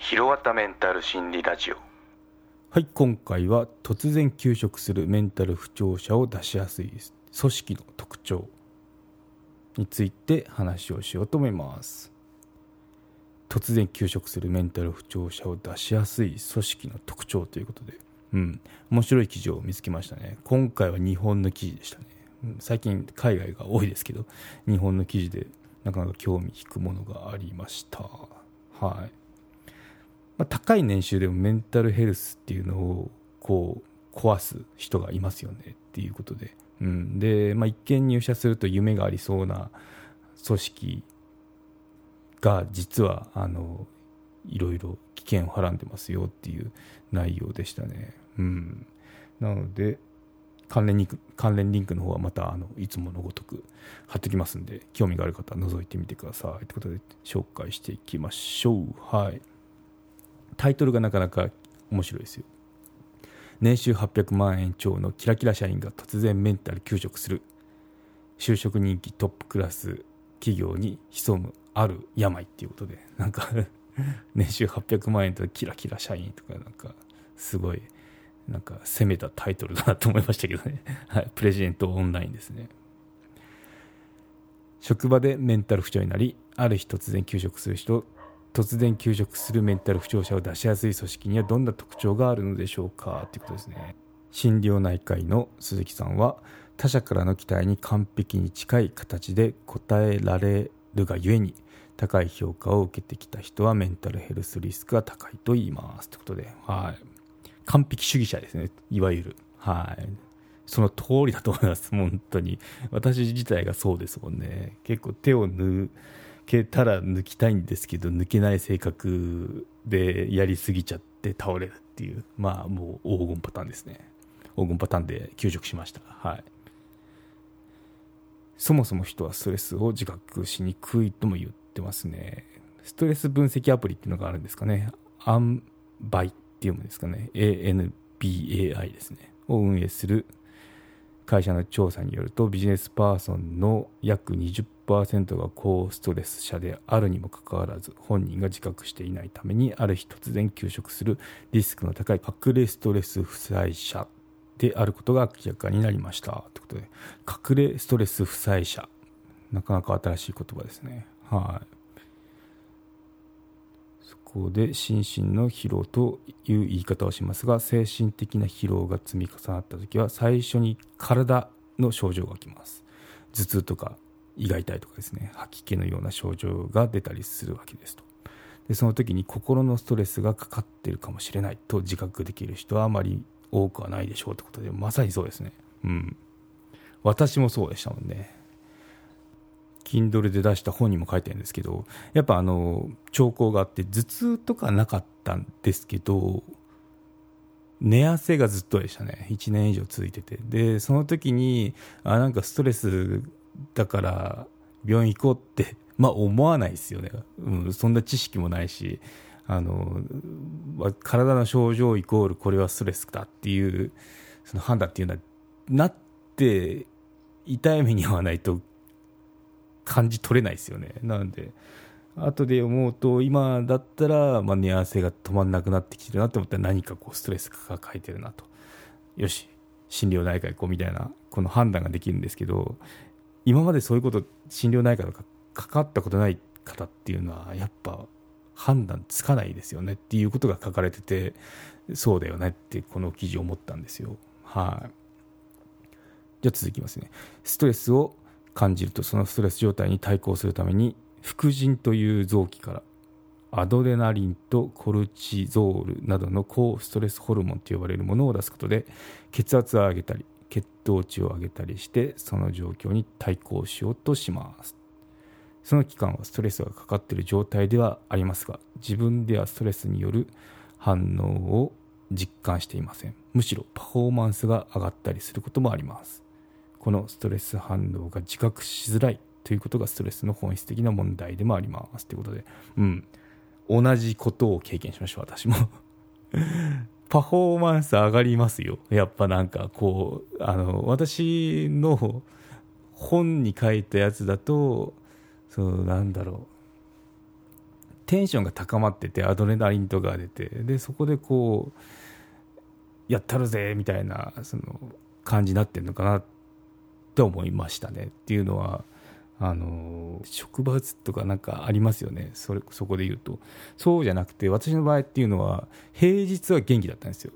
ひろわたメンタル心理ラジオ。はい今回は突然休職するメンタル不調者を出しやすい組織の特徴について話をしようと思います。突然休職するメンタル不調者を出しやすい組織の特徴ということで。うん。面白い記事を見つけましたね。今回は日本の記事でしたね。最近海外が多いですけど日本の記事でなかなか興味引くものがありました。はい、まあ、高い年収でもメンタルヘルスっていうのをこう壊す人がいますよねっていうことで、うん、で、まあ、一見入社すると夢がありそうな組織が実はあのいろいろ危険をはらんでますよっていう内容でしたね。うん、なので関連リンク関連リンクの方はまたあのいつものごとく貼っておきますんで興味がある方は覗いてみてくださいということで紹介していきましょう。はい。タイトルがなかなか面白いですよ。年収800万円超のキラキラ社員が突然メンタル休職する。就職人気トップクラス企業に潜むある病っていうことでなんか 年収800万円とキラキラ社員とかなんかすごいなんか攻めたタイトルだなと思いましたけどね、はい、プレジデントオンラインですね。職場でメンタル不調になりある日突然休職する人突然休職するメンタル不調者を出しやすい組織にはどんな特徴があるのでしょうか？ということですね心療内科医の鈴木さんは他者からの期待に完璧に近い形で応えられるがゆえに高い評価を受けてきた人はメンタルヘルスリスクが高いと言いますということで、はい、完璧主義者ですね、いわゆる。はい。その通りだと思います、本当に。私自体がそうですもんね。結構手を抜けたら抜きたいんですけど、抜けない性格でやりすぎちゃって倒れるっていう、まあもう黄金パターンですね。黄金パターンで休職しました。はい。そもそも人はストレスを自覚しにくいとも言ってますね。ストレス分析アプリっていうのがあるんですかね。アンバイっていうんですかね ANBAI ですねを運営する会社の調査によるとビジネスパーソンの約20%が高ストレス者であるにもかかわらず本人が自覚していないためにある日突然休職するリスクの高い隠れストレス負債者であることが明らかになりました。ということで隠れストレス負債者なかなか新しい言葉ですね。はい。そこで心身の疲労という言い方をしますが精神的な疲労が積み重なった時は最初に体の症状が起きます。頭痛とか胃が痛いとかですね吐き気のような症状が出たりするわけですとでその時に心のストレスがかかっているかもしれないと自覚できる人はあまり多くはないでしょうということでまさにそうですねうん私もそうでしたもんね Kindle で出した本にも書いてるんですけど、やっぱあの、兆候があって、頭痛とかなかったんですけど、寝汗がずっとでしたね。1年以上続いてて。で、その時に、あ、なんかストレスだから病院行こうって、まあ思わないですよね。うん、そんな知識もないし、あの、体の症状イコールこれはストレスだっていう、その判断っていうのは、なって痛い目に遭わないと感じ取れないですよね。なんで、後で思うと、今だったら、まあ、寝汗が止まんなくなってきてるなと思ったら何かこうストレスが抱えてるなと。よし、心療内科行こうみたいな、この判断ができるんですけど、今までそういうこと、心療内科とかかかったことない方っていうのは、やっぱ判断つかないですよねっていうことが書かれてて、そうだよねってこの記事思ったんですよ。はい。じゃあ続きますね。ストレスを感じるとそのストレス状態に対抗するために副腎という臓器からアドレナリンとコルチゾールなどの高ストレスホルモンと呼ばれるものを出すことで血圧を上げたり血糖値を上げたりしてその状況に対抗しようとします。その期間はストレスがかかっている状態ではありますが自分ではストレスによる反応を実感していません。むしろパフォーマンスが上がったりすることもあります。このストレス反応が自覚しづらいということがストレスの本質的な問題でもあります。ということでうん。同じことを経験しましょう私も。パフォーマンス上がりますよ。やっぱなんかこうあの私の本に書いたやつだとそうなんだろう。テンションが高まっててアドレナリンとか出て。でそこでこうやったるぜみたいなその感じになってるのかなって思いましたね。っていうのはあの職場とかなんかありますよね。それそこで言うと。そうじゃなくて私の場合っていうのは平日は元気だったんですよ。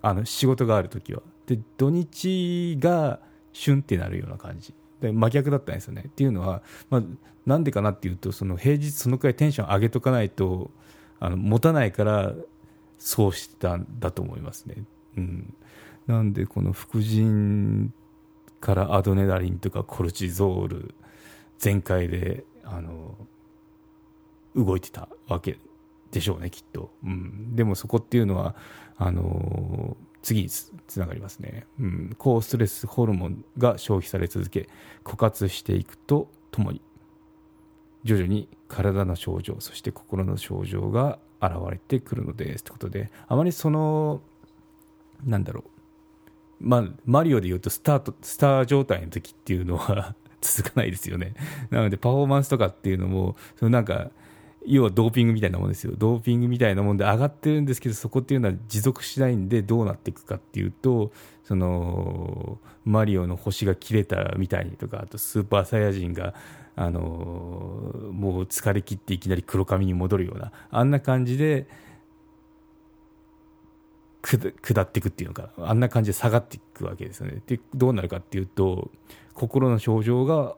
あの仕事がある時は。で土日が旬ってなるような感じ。で真逆だったんですよね。っていうのは、まあ、なんでかなっていうとその平日そのくらいテンション上げとかないとあの持たないからそうしたんだと思いますね、うん、なんでこの副腎からアドネラリンとかコルチゾール全開であの動いてたわけでしょうねきっと、うん、でもそこっていうのはあの次につながりますね、うん、高ストレスホルモンが消費され続け枯渇していくとともに徐々に体の症状そして心の症状が現れてくるのです。ということであまりそのなんだろう。まあ、マリオでいうとスタートスター状態の時っていうのは続かないですよね。なのでパフォーマンスとかっていうのもそのなんか要はドーピングみたいなもんですよ。ドーピングみたいなもんで上がってるんですけどそこっていうのは持続しないんでどうなっていくかっていうとそのマリオの星が切れたみたいにとかあとスーパーサイヤ人があのもう疲れ切っていきなり黒髪に戻るようなあんな感じで下っていくっていうのかあんな感じで下がっていくわけですよねでどうなるかっていうと心の症状が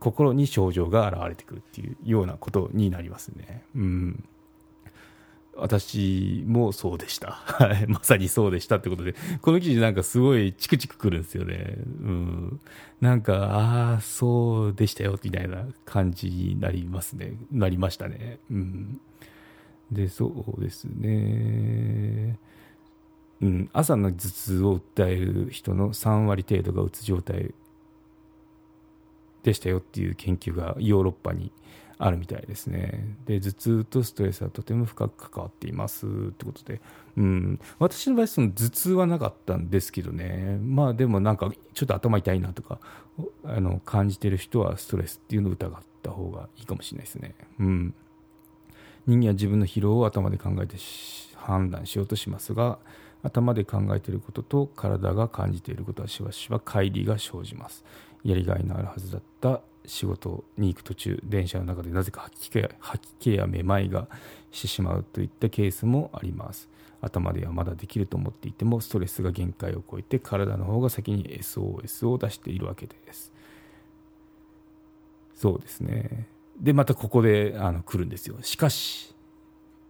心に症状が現れてくるっていうようなことになりますね。うん。私もそうでした。はい。まさにそうでしたってことで、この記事なんかすごいチクチクくるんですよね。うん。なんか、ああ、そうでしたよ、みたいな感じになりますね。なりましたね。うん。で、そうですね。うん。朝の頭痛を訴える人の3割程度がうつ状態でしたよっていう研究がヨーロッパにあるみたいですね。で、頭痛とストレスはとても深く関わっていますってことで、うん、私の場合、その頭痛はなかったんですけどね、まあでもなんかちょっと頭痛いなとかあの感じてる人はストレスっていうのを疑った方がいいかもしれないですね。うん、人間は自分の疲労を頭で考えて判断しようとしますが、頭で考えていることと体が感じていることはしばしば乖離が生じます。やりがいのあるはずだった仕事に行く途中電車の中でなぜか吐き気や吐き気やめまいがしてしまうといったケースもあります。頭ではまだできると思っていてもストレスが限界を超えて体の方が先に SOS を出しているわけです。そうですね。でまたここであの来るんですよ。しかし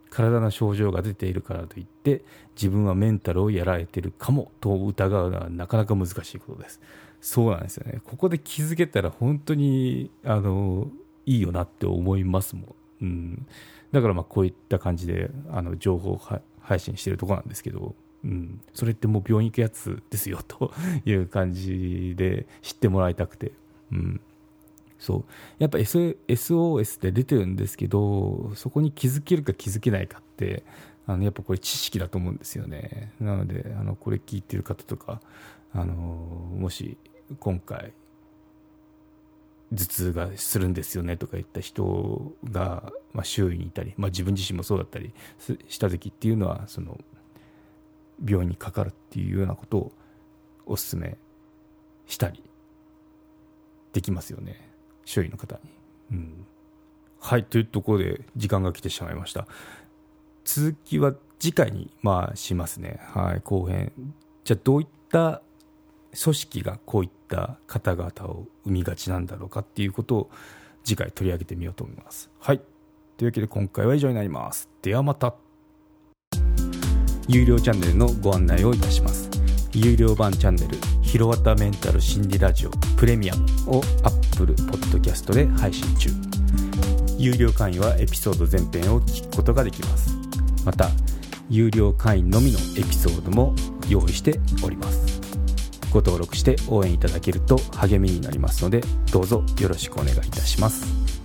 体の症状が出ているからといって自分はメンタルをやられているかもと疑うのはなかなか難しいことです。そうなんですよね。ここで気づけたら本当にあのいいよなって思いますもん、うん、だからまあこういった感じであの情報配信しているところなんですけど、うん、それってもう病院行くやつですよという感じで知ってもらいたくて、うん、そう。やっぱ SOS で出てるんですけどそこに気づけるか気づけないかってあのやっぱこれ知識だと思うんですよね。なのであのこれ聞いてる方とかあのもし今回頭痛がするんですよねとか言った人が、まあ、周囲にいたり、まあ、自分自身もそうだったりした時っていうのはその病院にかかるっていうようなことをお勧めしたりできますよね。周囲の方に。うん、はいというところで時間が来てしまいました続きは次回にまあしますねはい後編じゃあどういった組織がこういった方々を生みがちなんだろうかっていうことを次回取り上げてみようと思います。はい。というわけで今回は以上になります。ではまた。有料チャンネルのご案内をいたします。有料版チャンネル、ひろわたメンタル心理ラジオプレミアムをアップ Apple Podcast で配信中。有料会員はエピソード全編を聞くことができます。また有料会員のみのエピソードも用意しておりますご登録して応援いただけると励みになりますのでどうぞよろしくお願いいたします